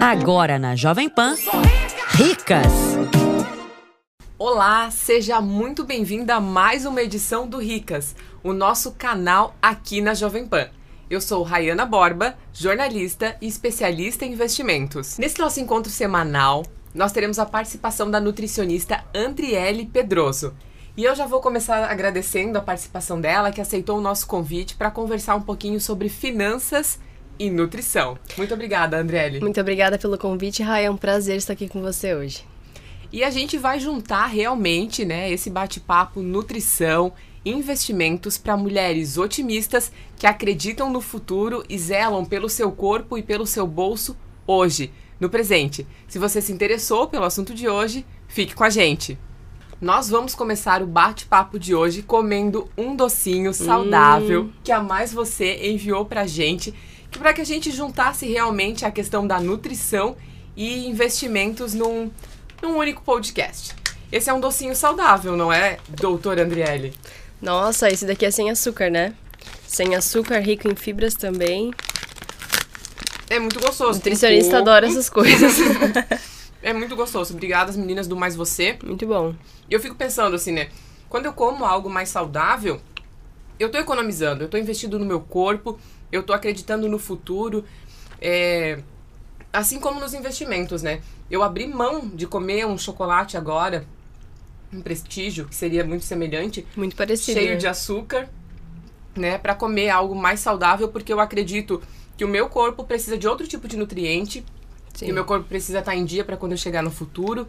Agora na Jovem Pan, Ricas. Olá, seja muito bem-vinda a mais uma edição do Ricas, o nosso canal aqui na Jovem Pan. Eu sou Rayana Borba, jornalista e especialista em investimentos. Nesse nosso encontro semanal, nós teremos a participação da nutricionista Andriele Pedroso. E eu já vou começar agradecendo a participação dela, que aceitou o nosso convite para conversar um pouquinho sobre finanças e nutrição. Muito obrigada, Andriele. Muito obrigada pelo convite, Ray. É um prazer estar aqui com você hoje. E a gente vai juntar realmente, né, esse bate-papo nutrição investimentos para mulheres otimistas que acreditam no futuro e zelam pelo seu corpo e pelo seu bolso hoje, no presente. Se você se interessou pelo assunto de hoje, fique com a gente. Nós vamos começar o bate-papo de hoje comendo um docinho saudável hum. que a Mais Você enviou pra gente, para que a gente juntasse realmente a questão da nutrição e investimentos num, num único podcast. Esse é um docinho saudável, não é, doutor Andriele? Nossa, esse daqui é sem açúcar, né? Sem açúcar, rico em fibras também. É muito gostoso. O nutricionista adora essas coisas. é muito gostoso. Obrigada, meninas do Mais Você. Muito bom. E eu fico pensando assim, né? Quando eu como algo mais saudável, eu tô economizando, eu tô investindo no meu corpo, eu tô acreditando no futuro. É... Assim como nos investimentos, né? Eu abri mão de comer um chocolate agora um prestígio, que seria muito semelhante. Muito parecido. Cheio de açúcar, né? Para comer algo mais saudável, porque eu acredito que o meu corpo precisa de outro tipo de nutriente. Sim. Que o meu corpo precisa estar tá em dia para quando eu chegar no futuro.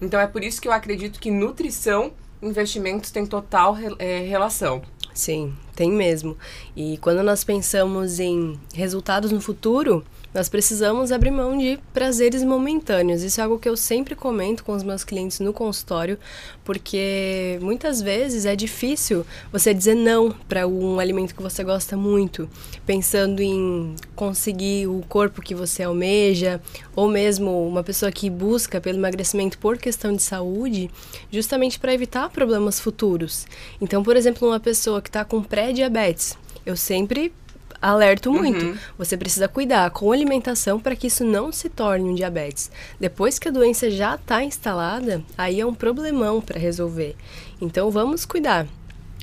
Então é por isso que eu acredito que nutrição investimentos têm total é, relação. Sim, tem mesmo. E quando nós pensamos em resultados no futuro, nós precisamos abrir mão de prazeres momentâneos. Isso é algo que eu sempre comento com os meus clientes no consultório, porque muitas vezes é difícil você dizer não para um alimento que você gosta muito, pensando em conseguir o corpo que você almeja, ou mesmo uma pessoa que busca pelo emagrecimento por questão de saúde, justamente para evitar problemas futuros. Então, por exemplo, uma pessoa que está com pré-diabetes, eu sempre alerto muito. Uhum. Você precisa cuidar com alimentação para que isso não se torne um diabetes. Depois que a doença já está instalada, aí é um problemão para resolver. Então vamos cuidar.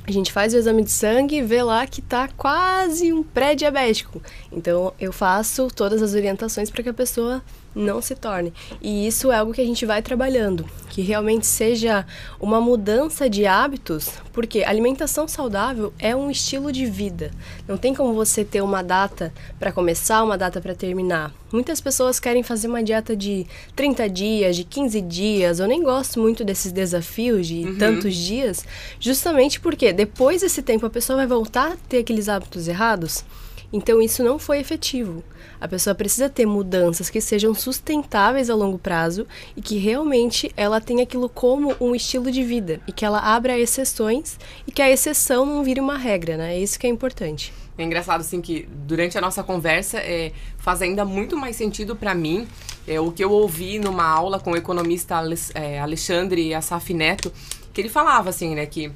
A gente faz o exame de sangue e vê lá que está quase um pré-diabético. Então eu faço todas as orientações para que a pessoa não se torne. E isso é algo que a gente vai trabalhando, que realmente seja uma mudança de hábitos, porque alimentação saudável é um estilo de vida. Não tem como você ter uma data para começar, uma data para terminar. Muitas pessoas querem fazer uma dieta de 30 dias, de 15 dias. Eu nem gosto muito desses desafios de uhum. tantos dias, justamente porque depois desse tempo a pessoa vai voltar a ter aqueles hábitos errados. Então isso não foi efetivo. A pessoa precisa ter mudanças que sejam sustentáveis a longo prazo e que realmente ela tenha aquilo como um estilo de vida e que ela abra exceções e que a exceção não vire uma regra, né? É isso que é importante. É engraçado assim que durante a nossa conversa é, faz ainda muito mais sentido para mim é, o que eu ouvi numa aula com o economista é, Alexandre Assaf Neto, que ele falava assim, né, que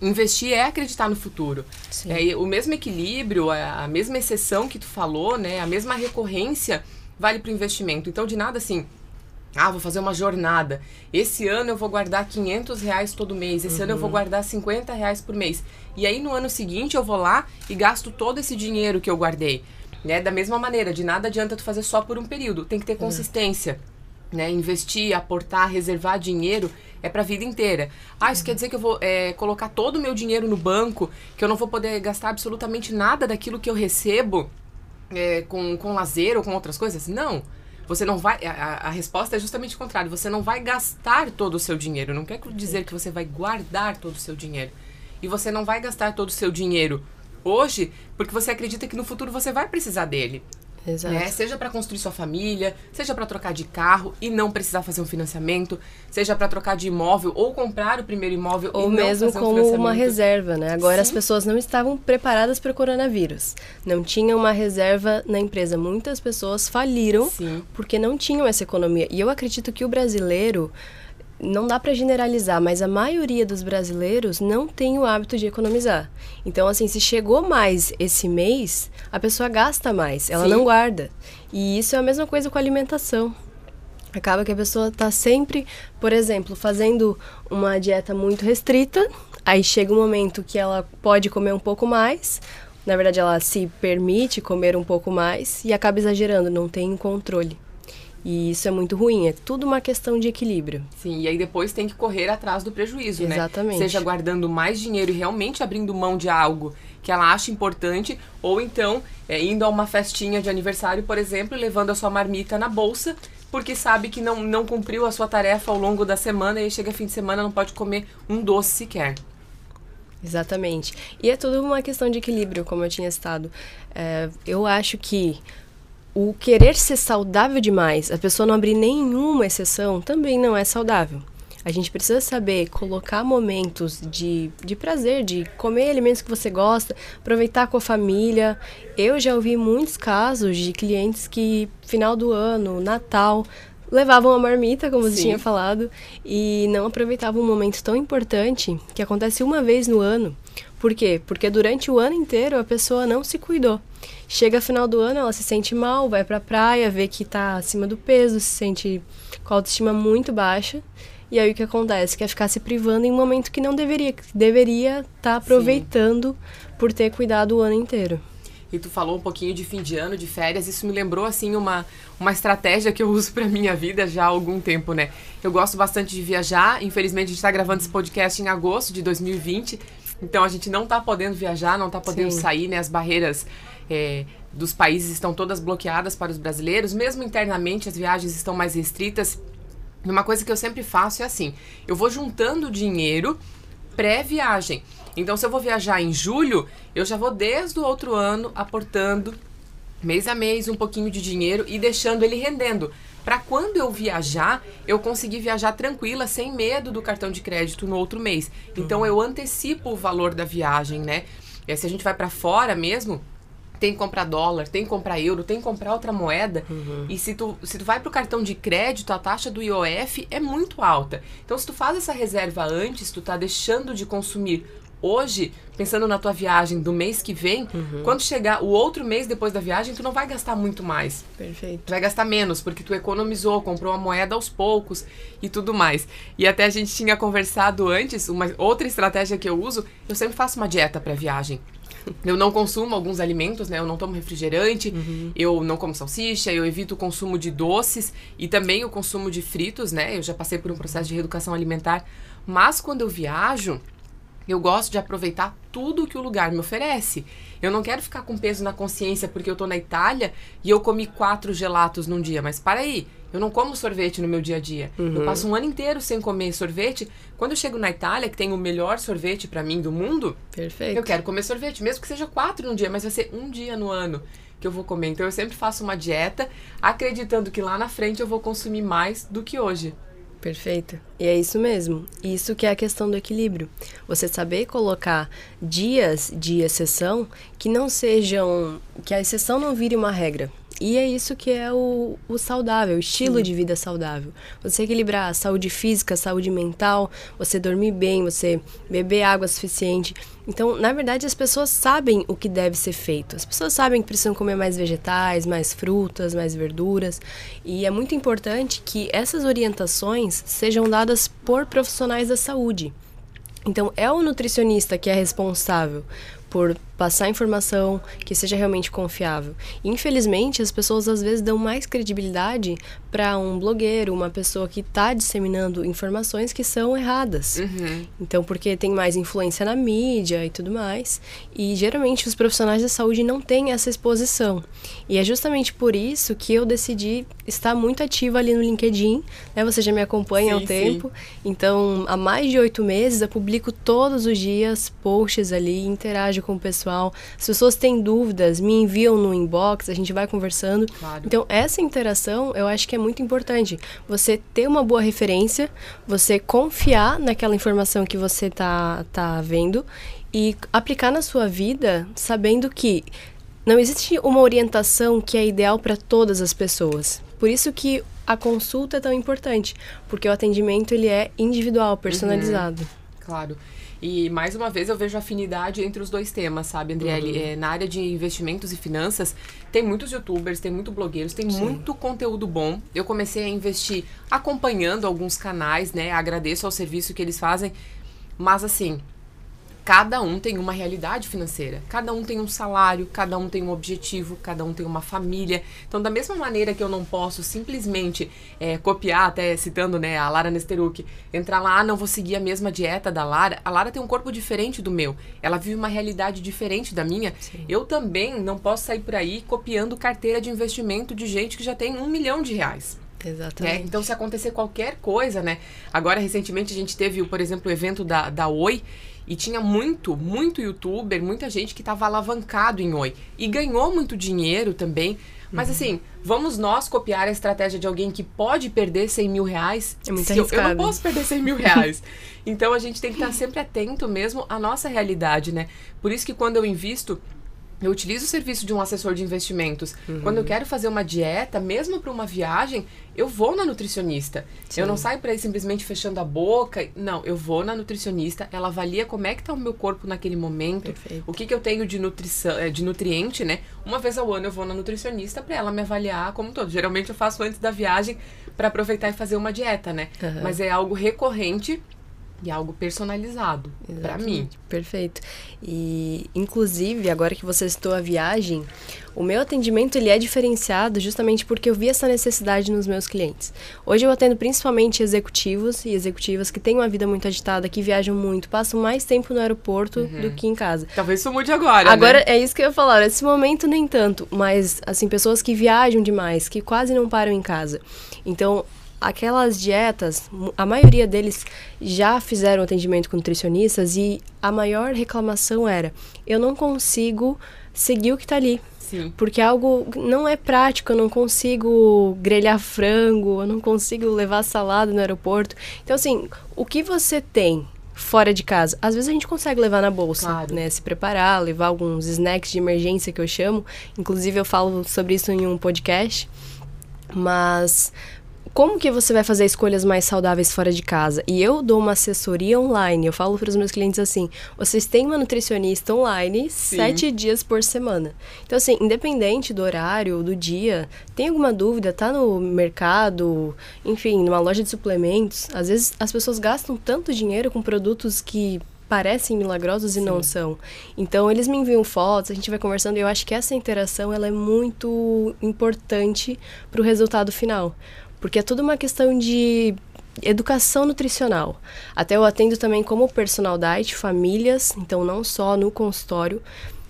investir é acreditar no futuro. É, o mesmo equilíbrio, a, mesma exceção que tu falou, né? A mesma recorrência vale para o investimento. Então, de nada assim, ah, vou fazer uma jornada. Esse ano eu vou guardar 500 reais todo mês. Esse uhum. ano eu vou uhum. guardar 50 reais por mês. E aí no ano seguinte eu vou lá e gasto todo esse dinheiro que eu guardei. Né? Da mesma maneira, de nada adianta tu fazer só por um período. Tem que ter consistência. Uhum né, investir, aportar, reservar dinheiro é para a vida inteira. Ah, isso quer dizer que eu vou é, colocar todo o meu dinheiro no banco, que eu não vou poder gastar absolutamente nada daquilo que eu recebo é, com, com lazer ou com outras coisas? Não. Você não vai. A, a resposta é justamente o contrário. Você não vai gastar todo o seu dinheiro. Não quer dizer que você vai guardar todo o seu dinheiro. E você não vai gastar todo o seu dinheiro hoje porque você acredita que no futuro você vai precisar dele. Exato. Né? Seja para construir sua família, seja para trocar de carro e não precisar fazer um financiamento, seja para trocar de imóvel ou comprar o primeiro imóvel ou mesmo como um uma reserva, né? Agora Sim. as pessoas não estavam preparadas para o coronavírus, não tinham uma reserva na empresa. Muitas pessoas faliram Sim. porque não tinham essa economia. E eu acredito que o brasileiro não dá para generalizar, mas a maioria dos brasileiros não tem o hábito de economizar. Então, assim, se chegou mais esse mês, a pessoa gasta mais, ela Sim. não guarda. E isso é a mesma coisa com a alimentação. Acaba que a pessoa está sempre, por exemplo, fazendo uma dieta muito restrita, aí chega um momento que ela pode comer um pouco mais, na verdade ela se permite comer um pouco mais e acaba exagerando, não tem controle. E isso é muito ruim, é tudo uma questão de equilíbrio. Sim, e aí depois tem que correr atrás do prejuízo, Exatamente. né? Exatamente. Seja guardando mais dinheiro e realmente abrindo mão de algo que ela acha importante, ou então é, indo a uma festinha de aniversário, por exemplo, e levando a sua marmita na bolsa, porque sabe que não, não cumpriu a sua tarefa ao longo da semana e aí chega fim de semana não pode comer um doce sequer. Exatamente. E é tudo uma questão de equilíbrio, como eu tinha estado. É, eu acho que o querer ser saudável demais, a pessoa não abrir nenhuma exceção, também não é saudável. A gente precisa saber colocar momentos de, de prazer, de comer alimentos que você gosta, aproveitar com a família. Eu já ouvi muitos casos de clientes que, final do ano, Natal, levavam a marmita, como Sim. você tinha falado, e não aproveitavam um momento tão importante que acontece uma vez no ano. Por quê? Porque durante o ano inteiro a pessoa não se cuidou. Chega final do ano, ela se sente mal, vai pra praia, vê que tá acima do peso, se sente com a autoestima muito baixa. E aí o que acontece? Quer ficar se privando em um momento que não deveria, que deveria estar tá aproveitando Sim. por ter cuidado o ano inteiro. E tu falou um pouquinho de fim de ano, de férias, isso me lembrou assim uma, uma estratégia que eu uso para minha vida já há algum tempo, né? Eu gosto bastante de viajar, infelizmente a gente está gravando esse podcast em agosto de 2020, então a gente não está podendo viajar, não está podendo Sim. sair, né? As barreiras é, dos países estão todas bloqueadas para os brasileiros, mesmo internamente as viagens estão mais restritas. E uma coisa que eu sempre faço é assim: eu vou juntando dinheiro pré-viagem. Então, se eu vou viajar em julho, eu já vou desde o outro ano aportando mês a mês um pouquinho de dinheiro e deixando ele rendendo. Para quando eu viajar, eu conseguir viajar tranquila, sem medo do cartão de crédito no outro mês. Então, uhum. eu antecipo o valor da viagem, né? E se a gente vai para fora mesmo, tem que comprar dólar, tem que comprar euro, tem que comprar outra moeda. Uhum. E se tu, se tu vai pro cartão de crédito, a taxa do IOF é muito alta. Então, se tu faz essa reserva antes, tu tá deixando de consumir hoje, pensando na tua viagem do mês que vem, uhum. quando chegar o outro mês depois da viagem, tu não vai gastar muito mais. Perfeito. Tu vai gastar menos, porque tu economizou, comprou a moeda aos poucos e tudo mais. E até a gente tinha conversado antes, uma outra estratégia que eu uso, eu sempre faço uma dieta para viagem. Eu não consumo alguns alimentos, né? Eu não tomo refrigerante, uhum. eu não como salsicha, eu evito o consumo de doces e também o consumo de fritos, né? Eu já passei por um processo de reeducação alimentar. Mas quando eu viajo, eu gosto de aproveitar tudo que o lugar me oferece. Eu não quero ficar com peso na consciência porque eu tô na Itália e eu comi quatro gelatos num dia. Mas para aí, eu não como sorvete no meu dia a dia. Uhum. Eu passo um ano inteiro sem comer sorvete. Quando eu chego na Itália, que tem o melhor sorvete para mim do mundo, Perfeito. eu quero comer sorvete, mesmo que seja quatro num dia, mas vai ser um dia no ano que eu vou comer. Então eu sempre faço uma dieta, acreditando que lá na frente eu vou consumir mais do que hoje. Perfeito. E é isso mesmo. Isso que é a questão do equilíbrio. Você saber colocar dias de exceção que não sejam. que a exceção não vire uma regra. E é isso que é o, o saudável, o estilo Sim. de vida saudável. Você equilibrar a saúde física, a saúde mental, você dormir bem, você beber água suficiente. Então, na verdade, as pessoas sabem o que deve ser feito. As pessoas sabem que precisam comer mais vegetais, mais frutas, mais verduras. E é muito importante que essas orientações sejam dadas por profissionais da saúde. Então, é o nutricionista que é responsável por passar informação que seja realmente confiável. Infelizmente, as pessoas às vezes dão mais credibilidade para um blogueiro, uma pessoa que está disseminando informações que são erradas. Uhum. Então, porque tem mais influência na mídia e tudo mais. E geralmente os profissionais da saúde não têm essa exposição. E é justamente por isso que eu decidi estar muito ativa ali no LinkedIn. Né? Você já me acompanha sim, há um tempo. Sim. Então, há mais de oito meses eu publico todos os dias posts ali, interajo com o pessoal. As pessoas têm dúvidas, me enviam no inbox, a gente vai conversando. Claro. Então, essa interação eu acho que é muito importante. Você ter uma boa referência, você confiar naquela informação que você tá, tá vendo e aplicar na sua vida sabendo que não existe uma orientação que é ideal para todas as pessoas. por isso que a consulta é tão importante, porque o atendimento ele é individual, personalizado. Uhum. Claro. E mais uma vez eu vejo afinidade entre os dois temas, sabe, Andriele? Uhum. É, na área de investimentos e finanças, tem muitos youtubers, tem muitos blogueiros, tem Sim. muito conteúdo bom. Eu comecei a investir acompanhando alguns canais, né? Agradeço ao serviço que eles fazem. Mas assim, cada um tem uma realidade financeira, cada um tem um salário, cada um tem um objetivo, cada um tem uma família. Então, da mesma maneira que eu não posso simplesmente é, copiar, até citando né, a Lara Nesteruk, entrar lá, ah, não vou seguir a mesma dieta da Lara. A Lara tem um corpo diferente do meu, ela vive uma realidade diferente da minha. Sim. Eu também não posso sair por aí copiando carteira de investimento de gente que já tem um milhão de reais. Exatamente. Né? Então, se acontecer qualquer coisa, né? Agora, recentemente, a gente teve, por exemplo, o evento da, da Oi e tinha muito, muito youtuber, muita gente que estava alavancado em Oi. E ganhou muito dinheiro também. Mas uhum. assim, vamos nós copiar a estratégia de alguém que pode perder 100 mil reais? É muito eu, eu, não posso perder 100 mil reais. então a gente tem que estar sempre atento mesmo à nossa realidade, né? Por isso que quando eu invisto, eu utilizo o serviço de um assessor de investimentos. Uhum. Quando eu quero fazer uma dieta, mesmo para uma viagem, eu vou na nutricionista. Sim. Eu não saio para ir simplesmente fechando a boca. Não, eu vou na nutricionista, ela avalia como é que tá o meu corpo naquele momento, Perfeito. o que, que eu tenho de nutrição, eh, de nutriente, né? Uma vez ao ano eu vou na nutricionista para ela me avaliar como todo. Geralmente eu faço antes da viagem para aproveitar e fazer uma dieta, né? Uhum. Mas é algo recorrente e algo personalizado para mim. Perfeito. E inclusive, agora que você citou a viagem, o meu atendimento ele é diferenciado justamente porque eu vi essa necessidade nos meus clientes. Hoje eu atendo principalmente executivos e executivas que têm uma vida muito agitada, que viajam muito, passam mais tempo no aeroporto uhum. do que em casa. Talvez isso mude agora. Agora né? é isso que eu ia falar. Nesse momento nem tanto, mas assim pessoas que viajam demais, que quase não param em casa. Então aquelas dietas, a maioria deles já fizeram atendimento com nutricionistas e a maior reclamação era: eu não consigo seguir o que está ali. Sim. Porque algo não é prático, eu não consigo grelhar frango, eu não consigo levar salada no aeroporto. Então, assim, o que você tem fora de casa. Às vezes a gente consegue levar na bolsa, claro. né? Se preparar, levar alguns snacks de emergência que eu chamo. Inclusive eu falo sobre isso em um podcast. Mas como que você vai fazer escolhas mais saudáveis fora de casa? E eu dou uma assessoria online. Eu falo para os meus clientes assim: vocês têm uma nutricionista online Sim. sete dias por semana. Então, assim, independente do horário, do dia, tem alguma dúvida, tá no mercado, enfim, numa loja de suplementos. Às vezes as pessoas gastam tanto dinheiro com produtos que parecem milagrosos e Sim. não são. Então eles me enviam fotos, a gente vai conversando e eu acho que essa interação ela é muito importante para o resultado final. Porque é tudo uma questão de educação nutricional. Até eu atendo também como personal diet famílias, então não só no consultório,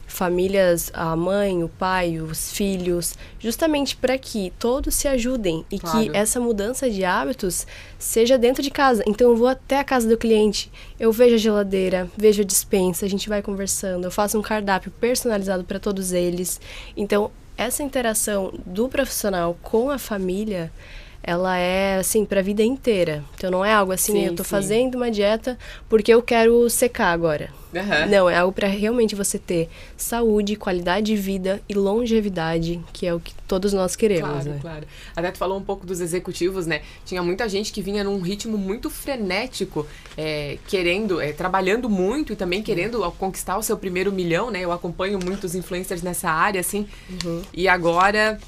famílias, a mãe, o pai, os filhos, justamente para que todos se ajudem e claro. que essa mudança de hábitos seja dentro de casa. Então eu vou até a casa do cliente, eu vejo a geladeira, vejo a dispensa, a gente vai conversando, eu faço um cardápio personalizado para todos eles. Então essa interação do profissional com a família ela é assim para a vida inteira. Então não é algo assim, sim, eu estou fazendo uma dieta porque eu quero secar agora. Uhum. Não, é algo para realmente você ter saúde, qualidade de vida e longevidade, que é o que todos nós queremos. Claro, né? claro. Até tu falou um pouco dos executivos, né? Tinha muita gente que vinha num ritmo muito frenético, é, querendo, é, trabalhando muito e também querendo conquistar o seu primeiro milhão, né? Eu acompanho muitos influencers nessa área, assim. Uhum. E agora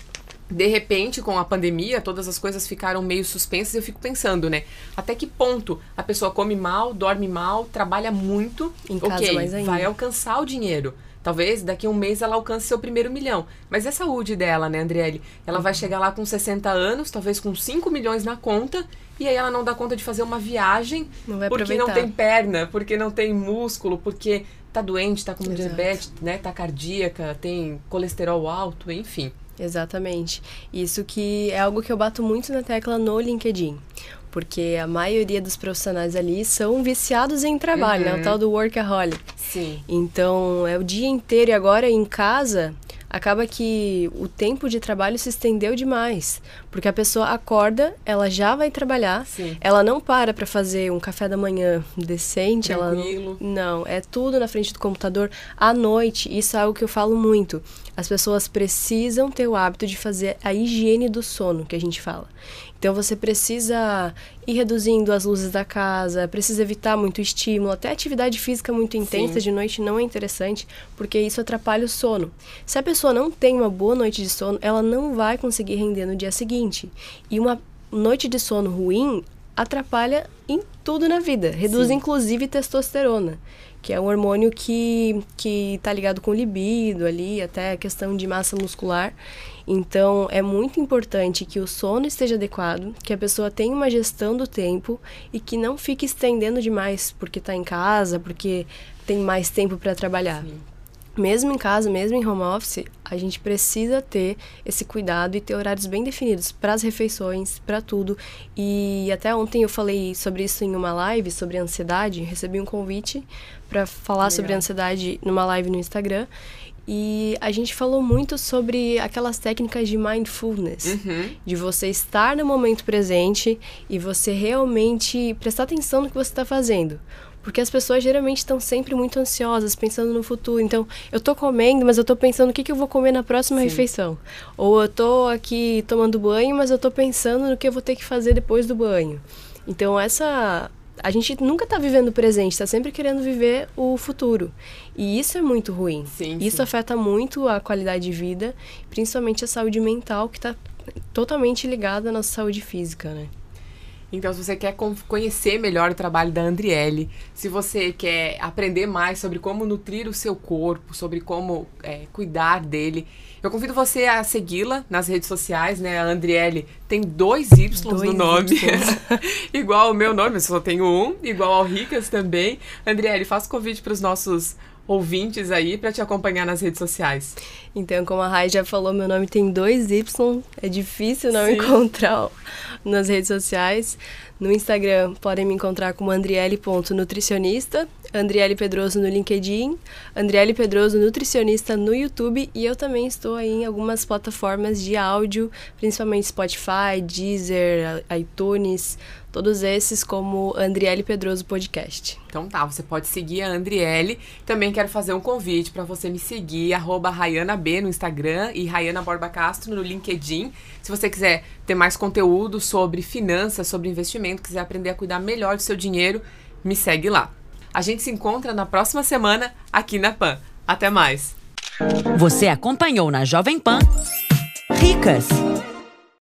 de repente, com a pandemia, todas as coisas ficaram meio suspensas. Eu fico pensando, né? Até que ponto a pessoa come mal, dorme mal, trabalha muito, em casa ok, mais ainda. vai alcançar o dinheiro. Talvez daqui a um mês ela alcance seu primeiro milhão. Mas é a saúde dela, né, Andriele? Ela uhum. vai chegar lá com 60 anos, talvez com 5 milhões na conta, e aí ela não dá conta de fazer uma viagem não porque aproveitar. não tem perna, porque não tem músculo, porque tá doente, tá com Exato. diabetes, né, tá cardíaca, tem colesterol alto, enfim. Exatamente. Isso que é algo que eu bato muito na tecla no LinkedIn. Porque a maioria dos profissionais ali são viciados em trabalho, uhum. né? O uhum. tal do workaholic. Sim. Então, é o dia inteiro e agora em casa, acaba que o tempo de trabalho se estendeu demais. Porque a pessoa acorda, ela já vai trabalhar, Sim. ela não para para fazer um café da manhã decente, ela Tranquilo. não, não, é tudo na frente do computador à noite. Isso é algo que eu falo muito. As pessoas precisam ter o hábito de fazer a higiene do sono, que a gente fala. Então você precisa ir reduzindo as luzes da casa, precisa evitar muito estímulo, até atividade física muito intensa Sim. de noite não é interessante, porque isso atrapalha o sono. Se a pessoa não tem uma boa noite de sono, ela não vai conseguir render no dia seguinte. E uma noite de sono ruim atrapalha em tudo na vida, reduz Sim. inclusive testosterona, que é um hormônio que que tá ligado com libido ali, até a questão de massa muscular. Então, é muito importante que o sono esteja adequado, que a pessoa tenha uma gestão do tempo e que não fique estendendo demais porque está em casa, porque tem mais tempo para trabalhar. Sim. Mesmo em casa, mesmo em home office, a gente precisa ter esse cuidado e ter horários bem definidos para as refeições, para tudo. E até ontem eu falei sobre isso em uma live sobre ansiedade, recebi um convite para falar Legal. sobre ansiedade numa live no Instagram. E a gente falou muito sobre aquelas técnicas de mindfulness, Uhum. de você estar no momento presente e você realmente prestar atenção no que você está fazendo. Porque as pessoas geralmente estão sempre muito ansiosas, pensando no futuro. Então, eu tô comendo, mas eu tô pensando o que, que eu vou comer na próxima Sim. refeição. Ou eu tô aqui tomando banho, mas eu tô pensando no que eu vou ter que fazer depois do banho. Então, essa. A gente nunca tá vivendo o presente, tá sempre querendo viver o futuro. E isso é muito ruim. Sim, isso sim. afeta muito a qualidade de vida, principalmente a saúde mental, que tá totalmente ligada à nossa saúde física, né? Então, se você quer con- conhecer melhor o trabalho da Andriele, se você quer aprender mais sobre como nutrir o seu corpo, sobre como é, cuidar dele, eu convido você a segui-la nas redes sociais, né? A Andriele tem dois Y no Dois nome, Ys. igual ao meu nome, eu só tenho um, igual ao Ricas também. Andriele, faça convite para os nossos ouvintes aí para te acompanhar nas redes sociais. Então, como a Rai já falou, meu nome tem dois Y, é difícil não Sim. encontrar nas redes sociais. No Instagram podem me encontrar como andriele.nutricionista, Andriele Pedroso no LinkedIn, Andriele Pedroso Nutricionista no YouTube e eu também estou aí em algumas plataformas de áudio, principalmente Spotify, Deezer, iTunes, todos esses como Andriele Pedroso Podcast. Então tá, você pode seguir a Andriele. Também quero fazer um convite para você me seguir, arroba RayanaB no Instagram e Rayana Borba Castro no LinkedIn. Se você quiser ter mais conteúdo sobre finanças, sobre investimento, quiser aprender a cuidar melhor do seu dinheiro, me segue lá. A gente se encontra na próxima semana aqui na PAN. Até mais! Você acompanhou na Jovem Pan Ricas